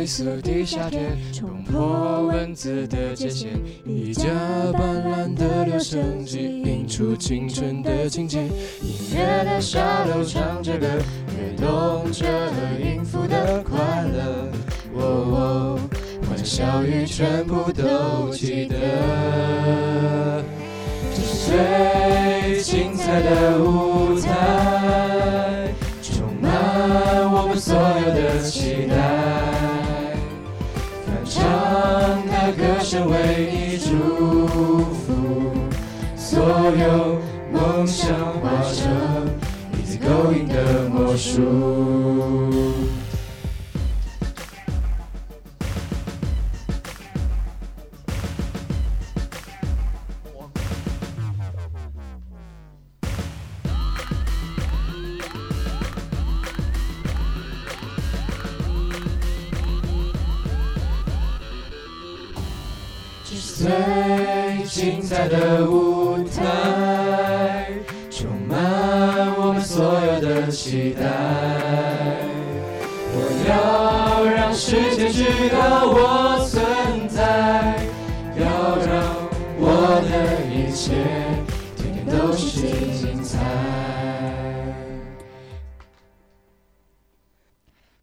夜飞速地下铁，冲破文字的界限，一架斑斓的留声机，映出青春的情节。音乐的沙漏唱着歌，跃动着音符的快乐。哦哦，欢笑语全部都记得，这是最精彩的舞为你祝福，所有梦想化成一次勾引的魔术。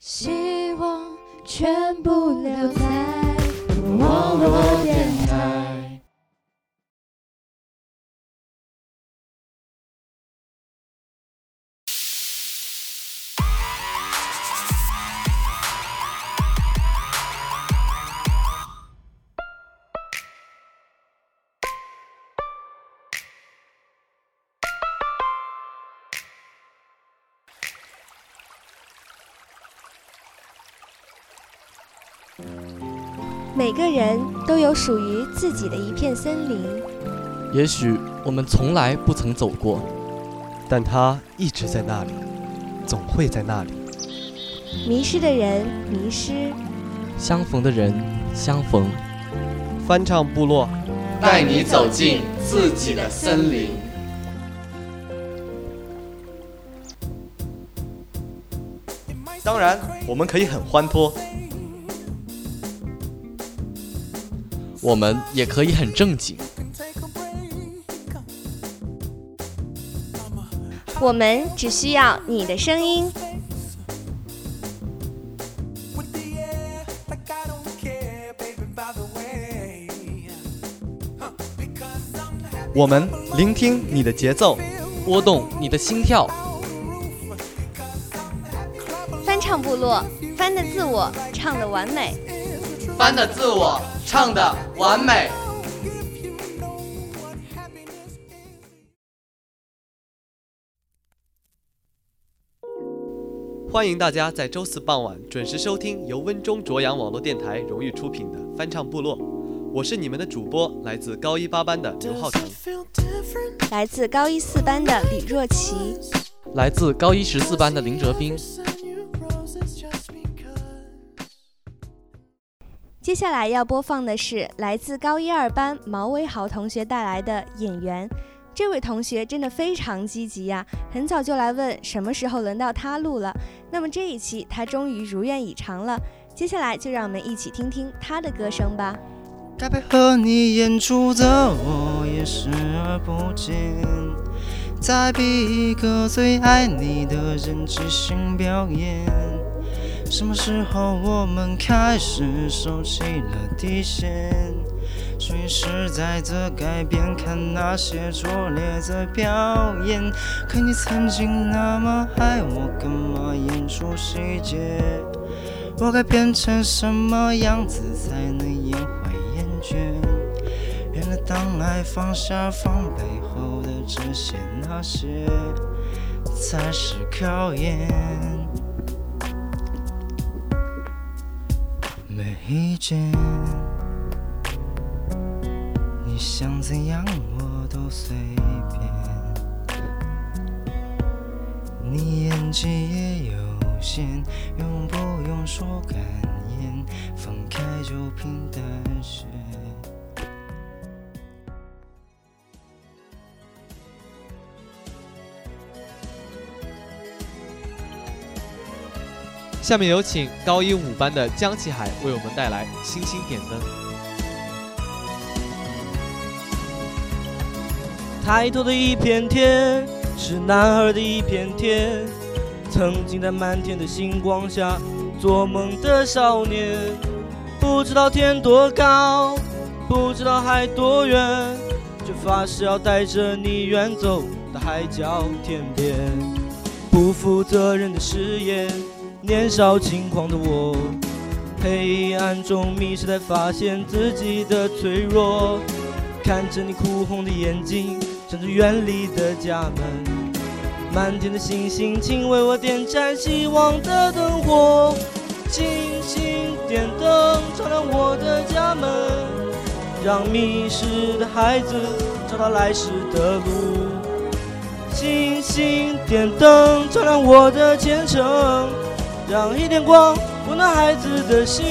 希望全部留在人都有属于自己的一片森林，也许我们从来不曾走过，但它一直在那里，总会在那里。迷失的人迷失，相逢的人相逢。翻唱部落，带你走进自己的森林。当然，我们可以很欢脱，我们也可以很正经。我们只需要你的声音。我们聆听你的节奏，拨动你的心跳。翻唱部落，翻的自我，唱的完美。翻的自我，唱的完美。欢迎大家在周四傍晚准时收听由温中卓阳网络电台荣誉出品的翻唱部落。我是你们的主播，来自高一八班的刘浩成，来自高一四班的李若琪，来自高一十四班的林哲斌。接下来要播放的是来自高一二班毛伟豪同学带来的《演员》。这位同学真的非常积极呀，很早就来问什么时候轮到他录了。那么这一期他终于如愿以偿了。接下来就让我们一起听听他的歌声吧。该配合你演出的我也视而不见，再逼一个最爱你的人即兴表演。什么时候我们开始收起了底线？随时在的改变，看那些拙劣的表演。可你曾经那么爱我，干嘛演出细节？我该变成什么样子才能演坏厌倦？原来当爱放下防备后的这些那些，才是考验。遇见，你想怎样我都随便。你演技也有限，用不用说感言？分开就平淡些。下面有请高一五班的江启海为我们带来《星星点灯》。抬头的一片天，是男孩的一片天。曾经在满天的星光下做梦的少年，不知道天多高，不知道海多远，却发誓要带着你远走到海角天边。不负责任的誓言，年少轻狂的我，黑暗中迷失，才发现自己的脆弱。看着你哭红的眼睛，闪着远离的家门。满天的星星，请为我点盏希望的灯火。星星点灯，照亮我的家门，让迷失的孩子找到来时的路。星星点灯，照亮我的前程，让一点光温暖孩子的心。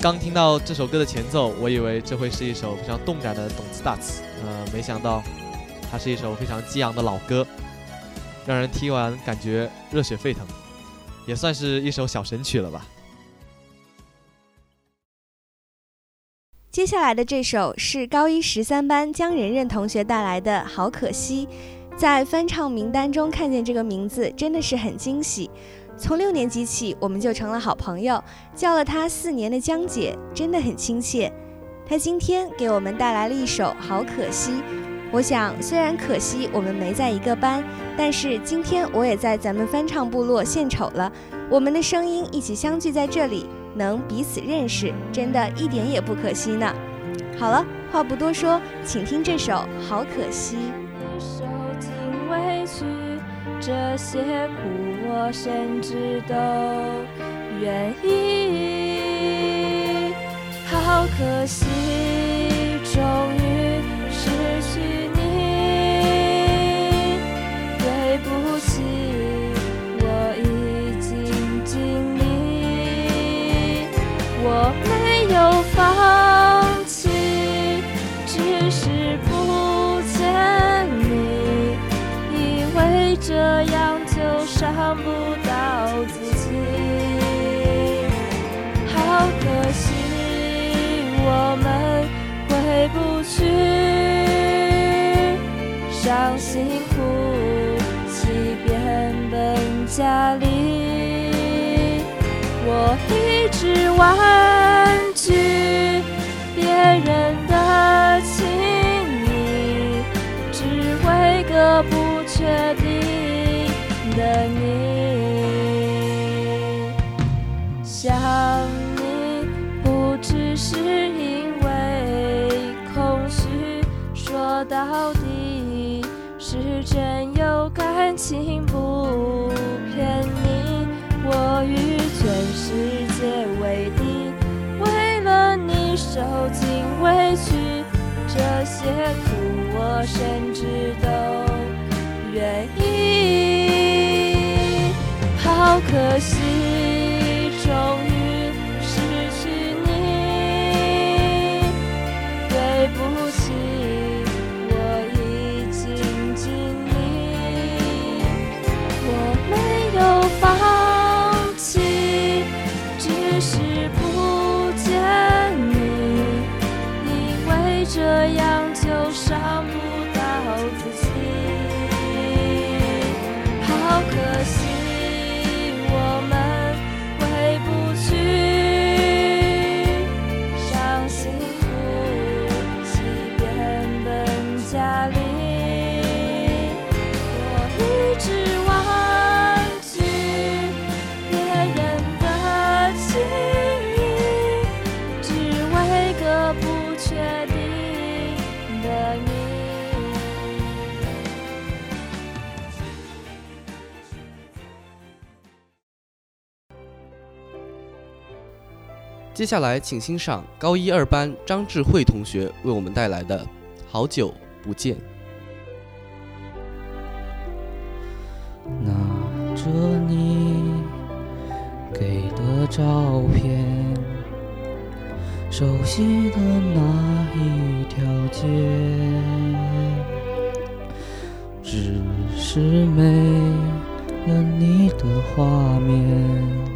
刚听到这首歌的前奏，我以为这会是一首非常动感的动词大词，呃，没想到。它是一首非常激昂的老歌，让人听完感觉热血沸腾，也算是一首小神曲了吧。接下来的这首是高一十三班江仁仁同学带来的《好可惜》，在翻唱名单中看见这个名字真的是很惊喜。从六年级起，我们就成了好朋友，叫了她四年的江姐，真的很亲切。她今天给我们带来了一首《好可惜》。我想，虽然可惜我们没在一个班，但是今天我也在咱们翻唱部落献丑了。我们的声音一起相聚在这里，能彼此认识，真的一点也不可惜呢。好了，话不多说，请听这首《好可惜》。这些苦我甚至都愿意。好可惜，终于呼吸变本加厉，我一直婉拒别人的情意，只为个不确定的你。全有感情不？骗你，我与全世界为敌，为了你受尽委屈，这些苦我甚至都愿意。好可惜，接下来，请欣赏高一二班张智慧同学为我们带来的《好久不见》。拿着你给的照片，熟悉的那一条街，只是没了你的画面，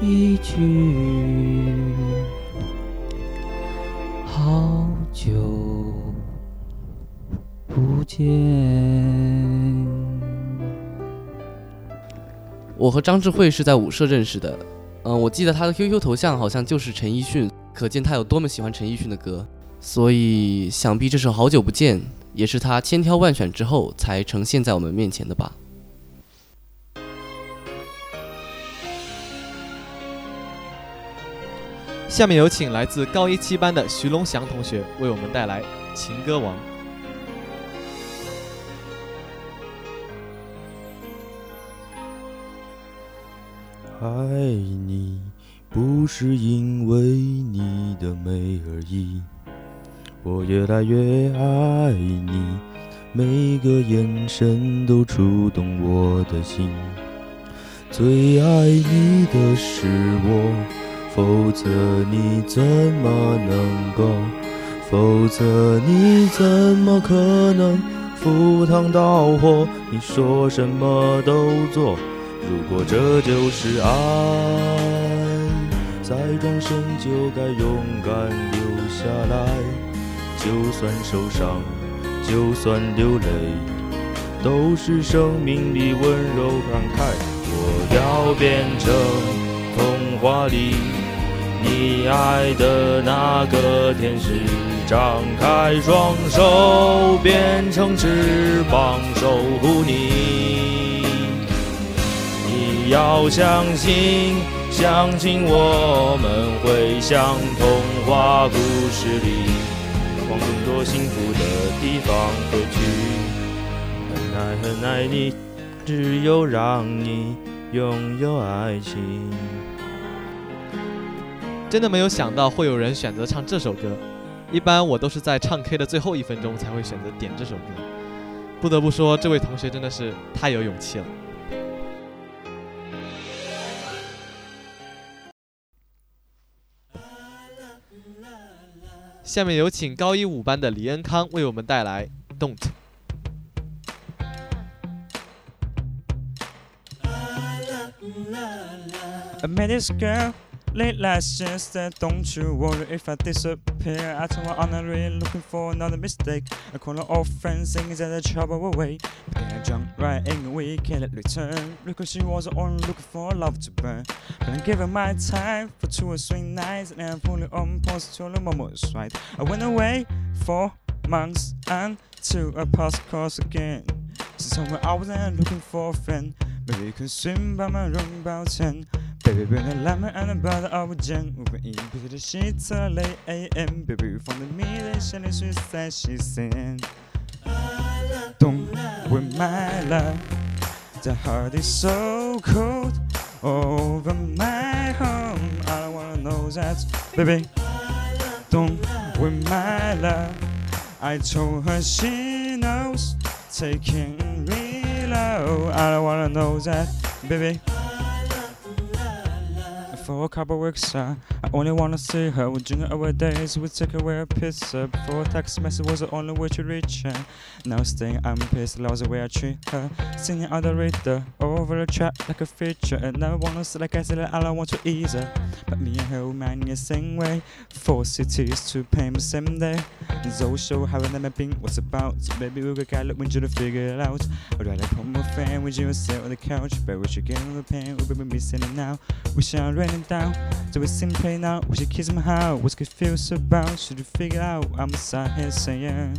一句。好久不见。我和张智慧是在舞社认识的，嗯，我记得他的 QQ 头像好像就是陈奕迅，可见他有多么喜欢陈奕迅的歌。所以想必这首《好久不见》也是他千挑万选之后才呈现在我们面前的吧。下面有请来自高一七班的徐龙祥同学为我们带来《情歌王》。爱你不是因为你的美而已，我越来越爱你，每个眼神都触动我的心。最爱你的是我。否则你怎么能够？否则你怎么可能赴汤蹈火？你说什么都做。如果这就是爱，再转身就该勇敢留下来。就算受伤，就算流泪，都是生命里温柔慷慨。我要变成童话里。你爱的那个天使，张开双手，变成翅膀守护你。你要相信，相信我们会像童话故事里，往更多幸福的地方飞去。很爱很爱你，只有让你拥有爱情。真的没有想到会有人选择唱这首歌，一般我都是在唱 K 的最后一分钟才会选择点这首歌。不得不说，这位同学真的是太有勇气了。下面有请高一五班的李恩康为我们带来《Don't》。A madis girl Late last year said, Don't you worry if I disappear. I her I'm not really looking for another mistake. I call old friends, saying that the trouble away. Getting drunk right in the weekend at return. Because she was only looking for love to burn. But I gave her my time for two or three nights. And I'm fully on post till the moment was right. I went away for months and to a past course again. So somewhere I wasn't looking for a friend. Maybe you could swim by my room about 10. Baby, bring a lemon and a of a gin. Over in to the sheets till late AM. Baby, from the meeting, she she said she's sin. Don't with my love. The heart is so cold over my home. I don't wanna know that, baby. Don't with my love. I told her she knows. Taking me low. I don't wanna know that, baby for a couple weeks. Uh, I only wanna see her. Drink our days. We take away a pizza. Before text message was the only way to reach her. Now staying, I'm pissed. Loves the way I treat her. Singing out the reader over the chat like a feature. And never wanna see like I said, I don't want to ease her. But me and her man the same way. Four cities to pay the same day. So show how I never been what's about. So baby, we got look when you to figure it out. I'd rather put my fan with you sit on the couch. But we should get on the pen. We'll be missing it now. We shall rain me down. So we simply now, we should kiss him how. What's good feels about? Should you figure out? I'm sat here saying.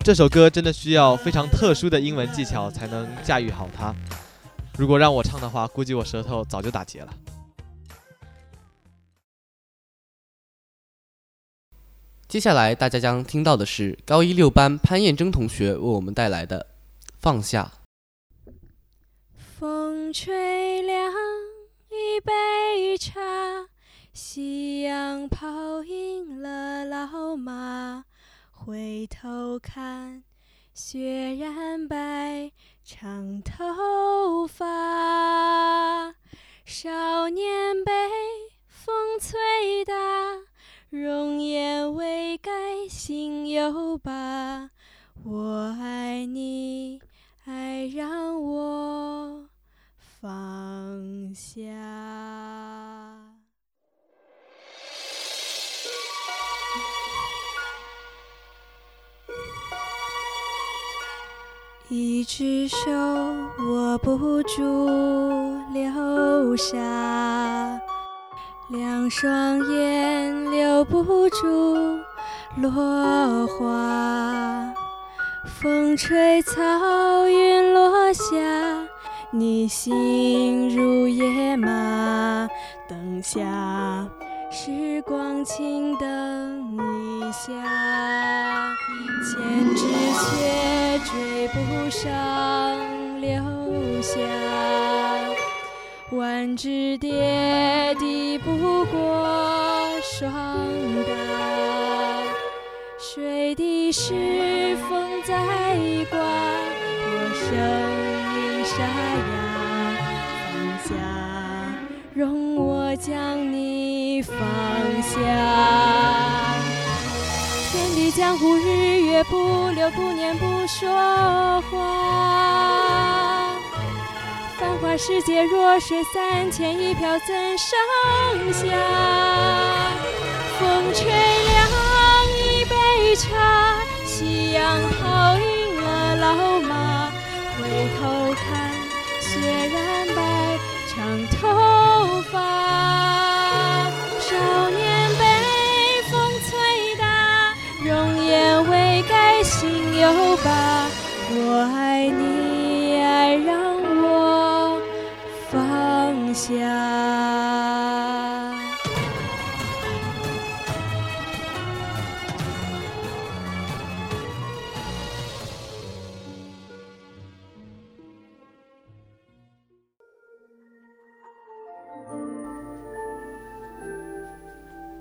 这首歌真的需要非常特殊的英文技巧才能驾驭好它。如果让我唱的话，估计我舌头早就打结了。接下来大家将听到的是高一六班潘艳珍同学为我们带来的《放下》。风吹凉一杯茶，夕阳泡赢了老马。回头看，雪染白长头发。一只手握不住流沙，两双眼留不住落花。风吹草云落下，你心如野马。灯下，时光静等一下，千只却追不上流霞，万只蝶抵不过霜打。水滴是风在刮，我声音沙哑。放下，容我将你放下。江湖日月不留，不念不说话。繁华世界弱水三千，一瓢怎盛下？风吹凉一杯茶，夕阳泡赢了老马。回头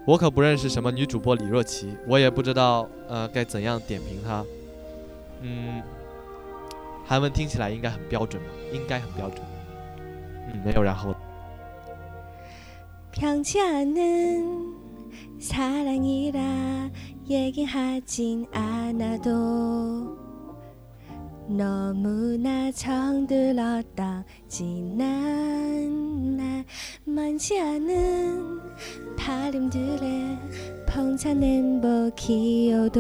我可不认识什么女主播李若琪，我也不知道呃该怎样点评她。嗯，韩文听起来应该很标准吧？应该很标准。嗯，没有然后了。 평치 않은 사랑이라 얘기하진 않아도 너무나 정들었다 지난 날 많지 않은 바람들의 펑찬 행복이어도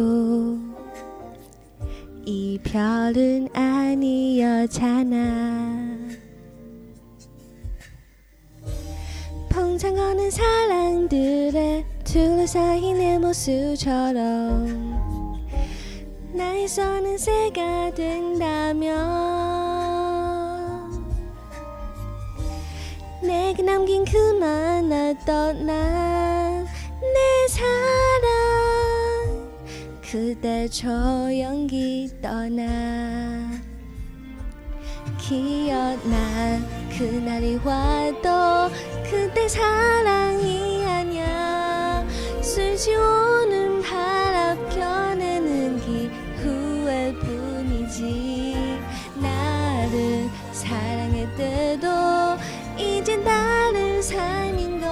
이별은 아니었잖아. 펑창거는 사랑들에 둘러싸인 내 모습처럼 나의 son은 새가 된다면 내게 남긴 그만 어떤 난내 사랑 그대 조용히 떠나 기억나 그날이 와도 그때 사랑이 아니야. 술지 삶인 걸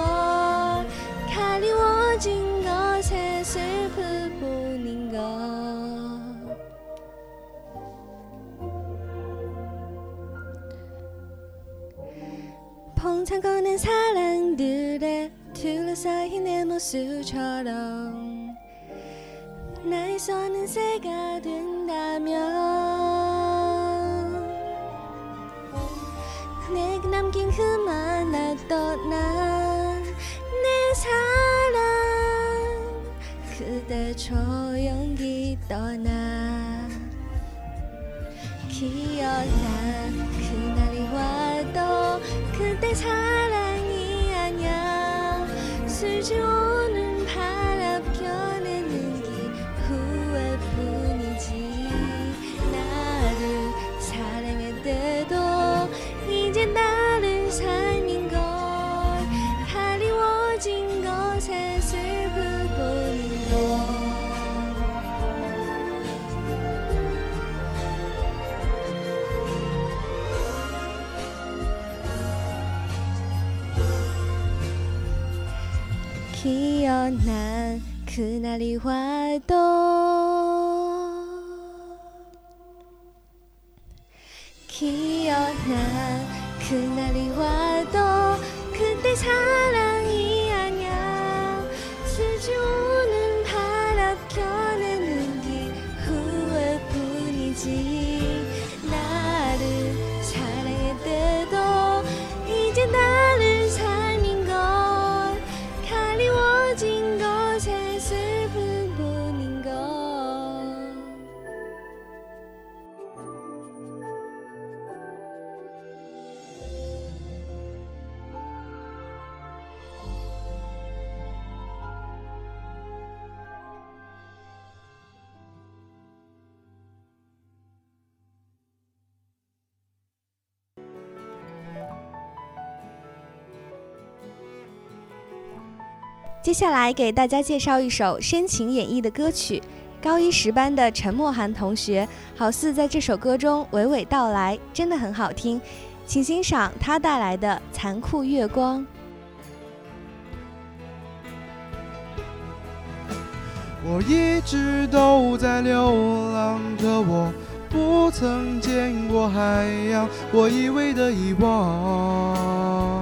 가리워진 것에 슬플 뿐인 걸 펑창거는 사랑들에 둘러싸인 내 모습처럼 나의 son은 새가 된다면 내게 남긴 그만 나 떠나 사랑 그대 조용히 떠나 기억나 그날이 와도 그대 사랑이 아냐 술좋 그날이 와도 기억난 그날이 와도 그때 사 接下来给大家介绍一首深情演绎的歌曲，高一十班的陈默涵同学好似在这首歌中娓娓道来，真的很好听，请欣赏他带来的《残酷月光》。我一直都在流浪，可我不曾见过海洋，我以为的遗忘，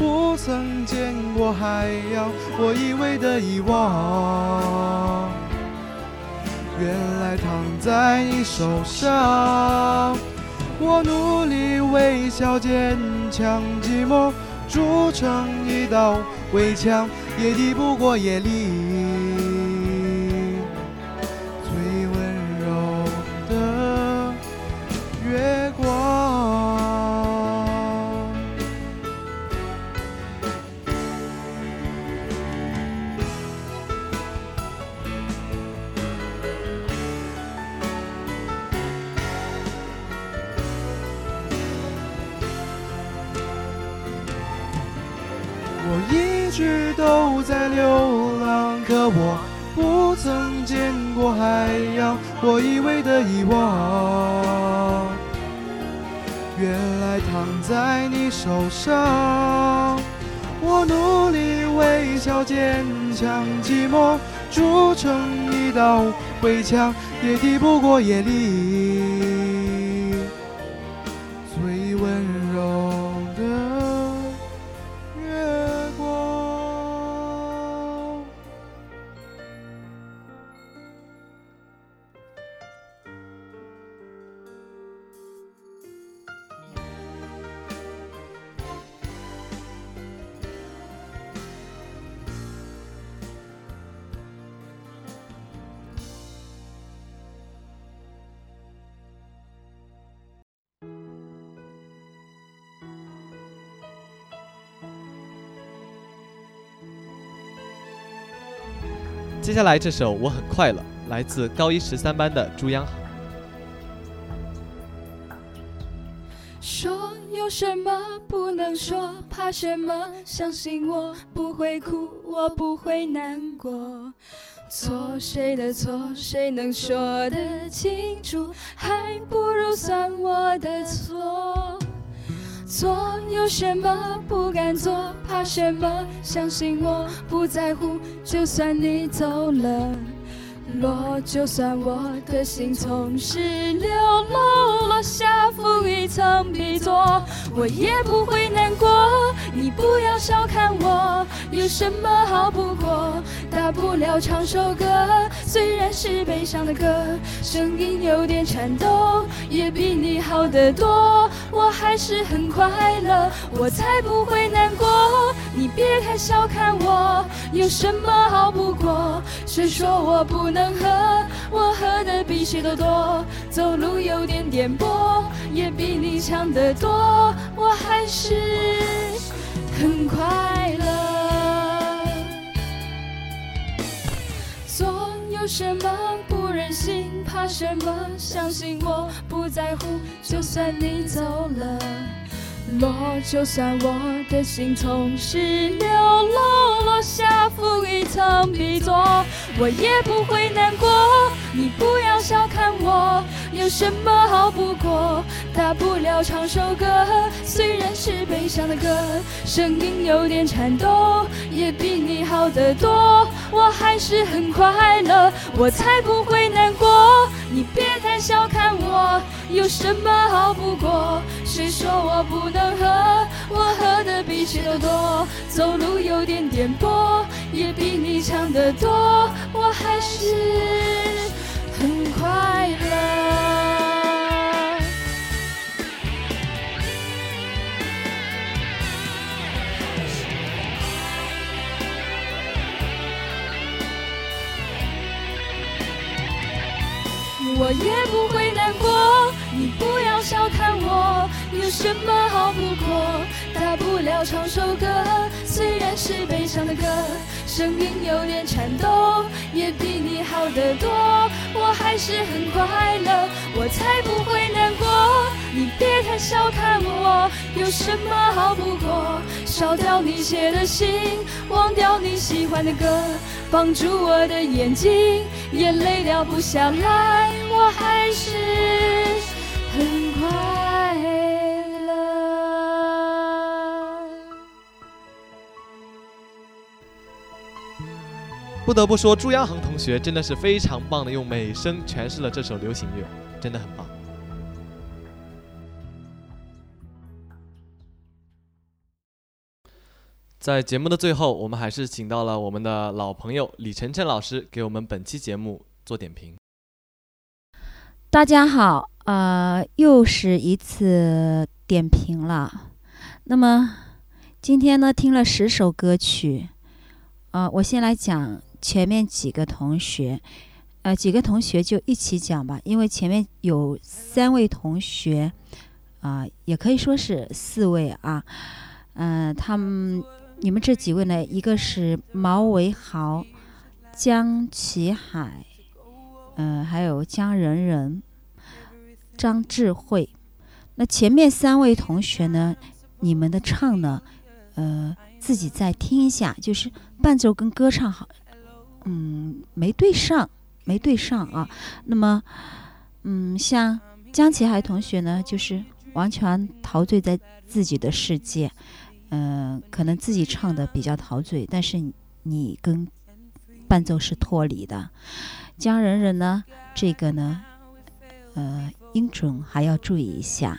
不曾见过海洋，我以为的遗忘，原来躺在你手上。我努力微笑坚强，寂寞筑成一道围墙，也抵不过夜里在流浪，可我不曾见过海洋，我以为的遗忘，原来躺在你手上。我努力微笑坚强，寂寞筑成一道围墙，也抵不过夜里下来这首《我很快乐》来自高一十三班的朱央。说有什么不能说，怕什么？相信我不会哭，我不会难过。错谁的错，谁能说得清楚？还不如算我的错。做有什么不敢做，怕什么？相信我不在乎，就算你走了。落，就算我的心从石榴落，落下负一层皮座，我也不会难过。你不要小看我，有什么好不过？大不了唱首歌，虽然是悲伤的歌，声音有点颤抖，也比你好得多。我还是很快乐，我才不会难过。你别太小看我，有什么好不过？谁说我不能？能喝，我喝的比谁都多。走路有点颠簸，也比你强得多。我还是很快乐。做有什么不忍心，怕什么？相信我不在乎，就算你走了。落，就算我的心从石榴落，落下负一层皮座，我也不会难过。你不要小看我，有什么好不过？大不了唱首歌，虽然是悲伤的歌，声音有点颤抖，也比你好得多。我还是很快乐，我才不会难过。你别太小看我，有什么好不过？谁说我不能？喝，我喝的比谁都多，走路有点颠簸，也比你强得多，我还是很快乐。我也不会难，不要小看我，有什么好不过？大不了唱首歌，虽然是悲伤的歌，声音有点颤抖，也比你好得多。我还是很快乐，我才不会难过。你别太小看我，有什么好不过？烧掉你写的信，忘掉你喜欢的歌，绑住我的眼睛，眼泪掉不下来。我还是不得不说，朱央恒同学真的是非常棒的，用美声诠释了这首流行乐，真的很棒。在节目的最后，我们还是请到了我们的老朋友李晨晨老师，给我们本期节目做点评。大家好，呃，又是一次点评了。那么今天呢，听了十首歌曲，呃，我先来讲前面几个同学，呃，几个同学就一起讲吧，因为前面有三位同学，啊，也可以说是四位啊，嗯，他们你们这几位呢，一个是毛维豪、江启海。嗯，还有江仁仁、张智慧，那前面三位同学呢？你们的唱呢？呃，自己再听一下，就是伴奏跟歌唱好，嗯，没对上，没对上啊。那么，嗯，像江启海同学呢，就是完全陶醉在自己的世界，嗯，可能自己唱的比较陶醉，但是你跟伴奏是脱离的。江仁仁呢，这个呢，呃，音准还要注意一下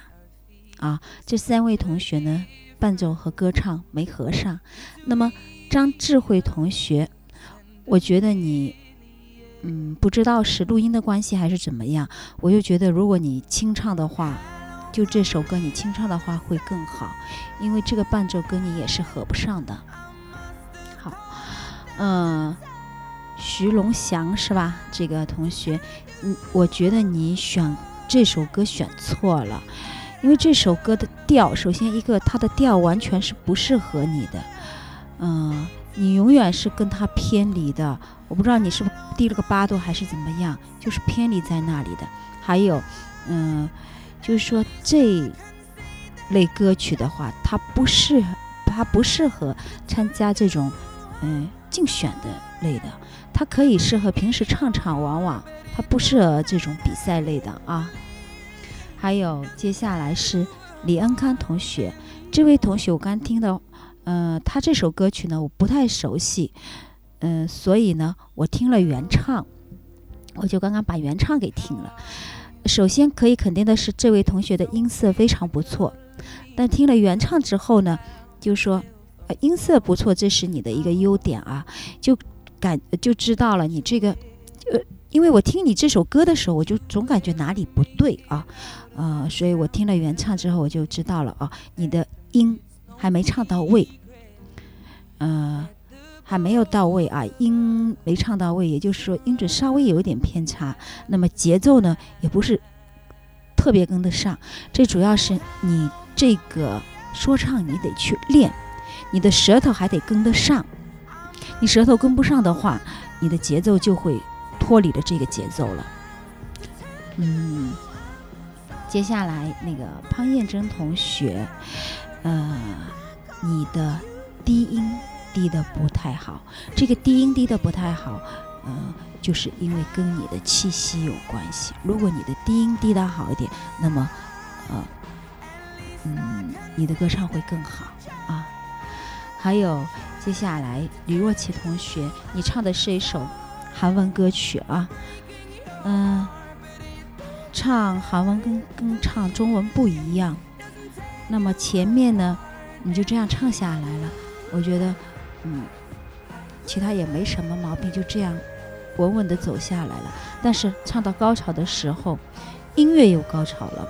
啊。这三位同学呢，伴奏和歌唱没合上。那么张智慧同学，我觉得你，嗯，不知道是录音的关系还是怎么样，我就觉得如果你清唱的话，就这首歌你清唱的话会更好，因为这个伴奏跟你也是合不上的。好，嗯。徐龙祥是吧？这个同学，嗯，我觉得你选这首歌选错了，因为这首歌的调，首先一个它的调完全是不适合你的，嗯，你永远是跟他偏离的。我不知道你是不是低了个八度还是怎么样，就是偏离在那里的。还有，嗯，就是说这类歌曲的话，它不适合，它不适合参加这种嗯竞选的类的，它可以适合平时唱唱玩玩，它不适合这种比赛类的啊。还有，接下来是李恩康同学，这位同学我刚听的，嗯，他这首歌曲呢我不太熟悉，嗯，所以呢我听了原唱，我就刚刚把原唱给听了。首先可以肯定的是，这位同学的音色非常不错，但听了原唱之后呢，就说，呃，音色不错，这是你的一个优点啊，就感就知道了你这个，呃，因为我听你这首歌的时候，我就总感觉哪里不对啊。呃，所以我听了原唱之后，我就知道了啊，你的音还没唱到位，呃，还没有到位啊，音没唱到位，也就是说音准稍微有一点偏差。那么节奏呢，也不是特别跟得上。这主要是你这个说唱你得去练，你的舌头还得跟得上。你舌头跟不上的话，你的节奏就会脱离了这个节奏了。嗯。接下来那个潘艳珍同学，呃，你的低音低的不太好。这个低音低的不太好，呃，就是因为跟你的气息有关系。如果你的低音低的好一点，那么，呃，嗯，你的歌唱会更好啊。还有接下来李若琪同学，你唱的是一首韩文歌曲啊，嗯。唱韩文跟跟唱中文不一样，那么前面呢，你就这样唱下来了，我觉得，嗯，其他也没什么毛病，就这样稳稳的走下来了。但是唱到高潮的时候，音乐有高潮了，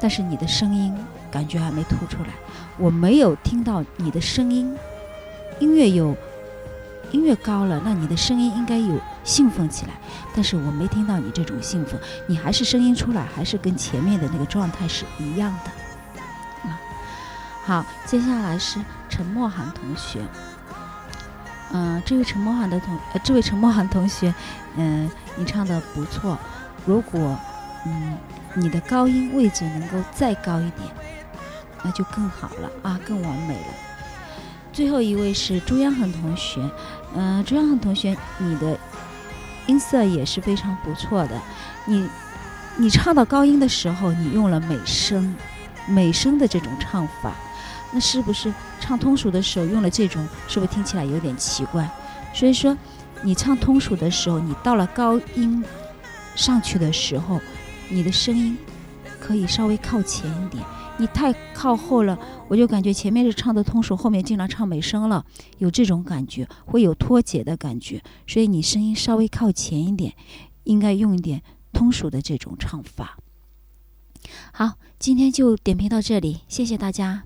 但是你的声音感觉还没突出来，我没有听到你的声音，音乐有。音乐高了，那你的声音应该有兴奋起来，但是我没听到你这种兴奋，你还是声音出来，还是跟前面的那个状态是一样的。啊，好，接下来是陈默涵同学，嗯，这位陈默涵的同，呃，这位陈默涵同学，嗯，你唱的不错，如果，嗯，你的高音位置能够再高一点，那就更好了啊，更完美了。最后一位是朱央恒同学。嗯，朱阳恒同学，你的音色也是非常不错的。你，你唱到高音的时候，你用了美声，美声的这种唱法，那是不是唱通俗的时候用了这种，是不是听起来有点奇怪？所以说，你唱通俗的时候，你到了高音上去的时候，你的声音可以稍微靠前一点。你太靠后了，我就感觉前面是唱的通俗，后面经常唱美声了，有这种感觉，会有脱节的感觉。所以你声音稍微靠前一点，应该用一点通俗的这种唱法。好，今天就点评到这里，谢谢大家。